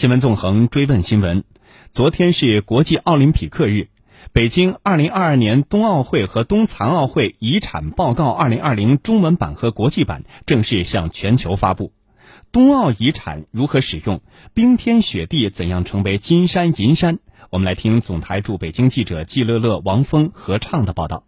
新闻纵横追问新闻：昨天是国际奥林匹克日，北京2022年冬奥会和冬残奥会遗产报告2020中文版和国际版正式向全球发布。冬奥遗产如何使用？冰天雪地怎样成为金山银山？我们来听总台驻北京记者季乐乐、王峰合唱的报道。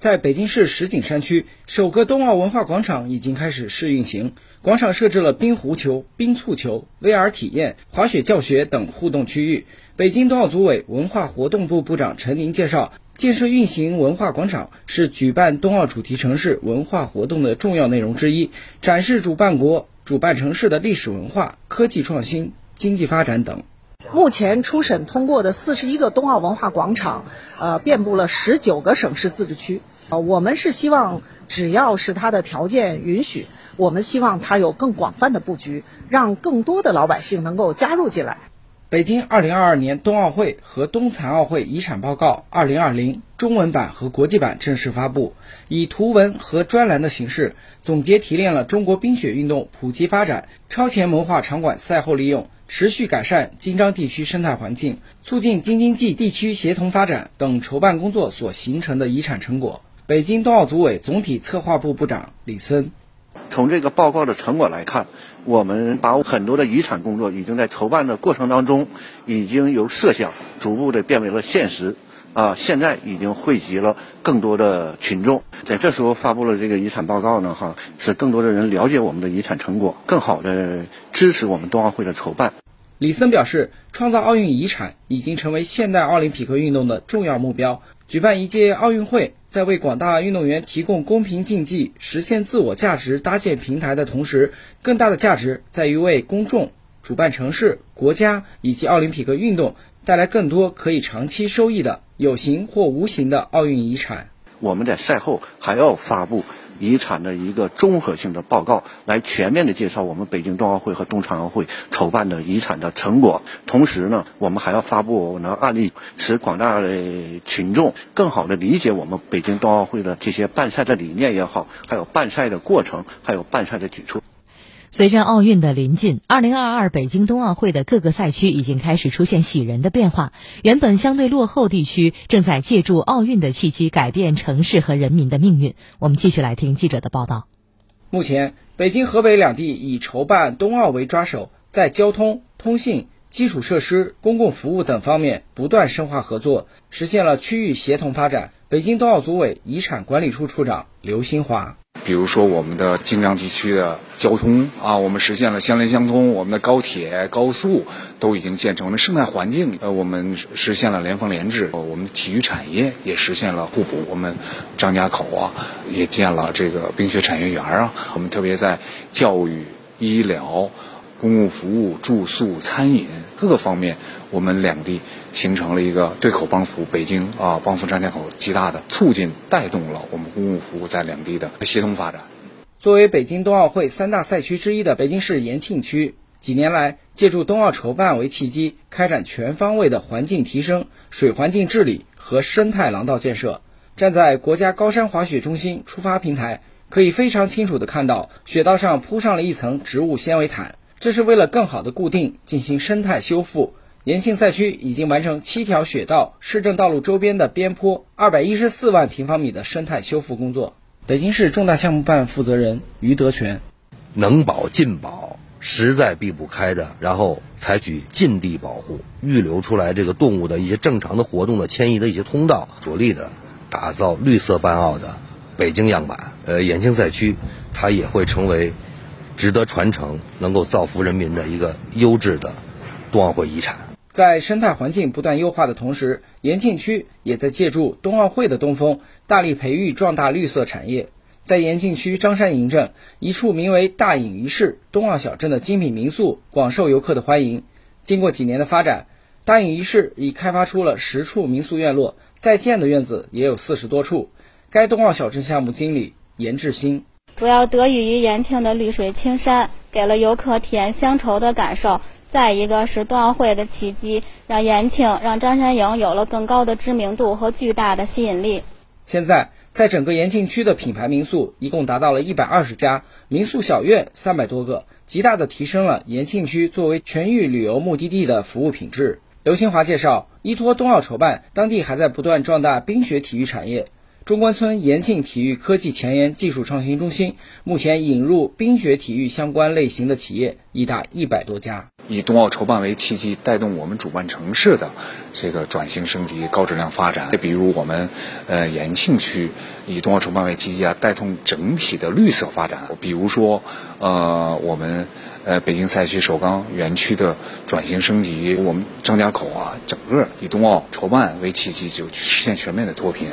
在北京市石景山区，首个冬奥文化广场已经开始试运行。广场设置了冰壶球、冰醋球、VR 体验、滑雪教学等互动区域。北京冬奥组委文化活动部部长陈宁介绍，建设运行文化广场是举办冬奥主题城市文化活动的重要内容之一，展示主办国、主办城市的历史文化、科技创新、经济发展等。目前初审通过的四十一个冬奥文化广场，呃，遍布了十九个省市自治区。呃，我们是希望，只要是它的条件允许，我们希望它有更广泛的布局，让更多的老百姓能够加入进来。北京二零二二年冬奥会和冬残奥会遗产报告二零二零中文版和国际版正式发布，以图文和专栏的形式总结提炼了中国冰雪运动普及发展、超前谋划场馆赛后利用。持续改善京张地区生态环境，促进京津冀地区协同发展等筹办工作所形成的遗产成果。北京冬奥组委总体策划部部长李森，从这个报告的成果来看，我们把很多的遗产工作已经在筹办的过程当中，已经由设想逐步的变为了现实。啊，现在已经汇集了更多的群众，在这时候发布了这个遗产报告呢，哈，使更多的人了解我们的遗产成果，更好的支持我们冬奥会的筹办。李森表示，创造奥运遗产已经成为现代奥林匹克运动的重要目标。举办一届奥运会，在为广大运动员提供公平竞技、实现自我价值搭建平台的同时，更大的价值在于为公众、主办城市、国家以及奥林匹克运动带来更多可以长期收益的。有形或无形的奥运遗产，我们在赛后还要发布遗产的一个综合性的报告，来全面的介绍我们北京冬奥会和冬残奥会筹办的遗产的成果。同时呢，我们还要发布我们的案例，使广大的群众更好的理解我们北京冬奥会的这些办赛的理念也好，还有办赛的过程，还有办赛的举措。随着奥运的临近，二零二二北京冬奥会的各个赛区已经开始出现喜人的变化。原本相对落后地区正在借助奥运的契机改变城市和人民的命运。我们继续来听记者的报道。目前，北京、河北两地以筹办冬奥为抓手，在交通、通信、基础设施、公共服务等方面不断深化合作，实现了区域协同发展。北京冬奥组委遗产管理处处长刘新华。比如说，我们的京张地区的交通啊，我们实现了相连相通；我们的高铁、高速都已经建成我们的生态环境，呃，我们实现了联防联治；我们的体育产业也实现了互补。我们张家口啊，也建了这个冰雪产业园啊。我们特别在教育、医疗。公共服务、住宿、餐饮各个方面，我们两地形成了一个对口帮扶，北京啊帮扶张家口，极大的促进带动了我们公共服务在两地的协同发展。作为北京冬奥会三大赛区之一的北京市延庆区，几年来借助冬奥筹办为契机，开展全方位的环境提升、水环境治理和生态廊道建设。站在国家高山滑雪中心出发平台，可以非常清楚地看到，雪道上铺上了一层植物纤维毯。这是为了更好的固定进行生态修复。延庆赛区已经完成七条雪道、市政道路周边的边坡二百一十四万平方米的生态修复工作。北京市重大项目办负责人于德全：能保尽保，实在避不开的，然后采取近地保护，预留出来这个动物的一些正常的活动的迁移的一些通道，着力的打造绿色办奥的北京样板。呃，延庆赛区它也会成为。值得传承、能够造福人民的一个优质的冬奥会遗产。在生态环境不断优化的同时，延庆区也在借助冬奥会的东风，大力培育壮大绿色产业。在延庆区张山营镇，一处名为“大隐于市”冬奥小镇的精品民宿广受游客的欢迎。经过几年的发展，大隐于市已开发出了十处民宿院落，在建的院子也有四十多处。该冬奥小镇项目经理严志新。主要得益于延庆的绿水青山，给了游客体验乡愁的感受。再一个是冬奥会的契机，让延庆、让张山营有了更高的知名度和巨大的吸引力。现在，在整个延庆区的品牌民宿一共达到了一百二十家，民宿小院三百多个，极大的提升了延庆区作为全域旅游目的地的服务品质。刘新华介绍，依托冬奥筹办，当地还在不断壮大冰雪体育产业。中关村延庆体育科技前沿技术创新中心目前引入冰雪体育相关类型的企业已达一百多家。以冬奥筹办为契机，带动我们主办城市的这个转型升级、高质量发展。比如我们呃延庆区以冬奥筹办为契机啊，带动整体的绿色发展。比如说呃我们呃北京赛区首钢园区的转型升级，我们张家口啊整个以冬奥筹办为契机就实现全面的脱贫。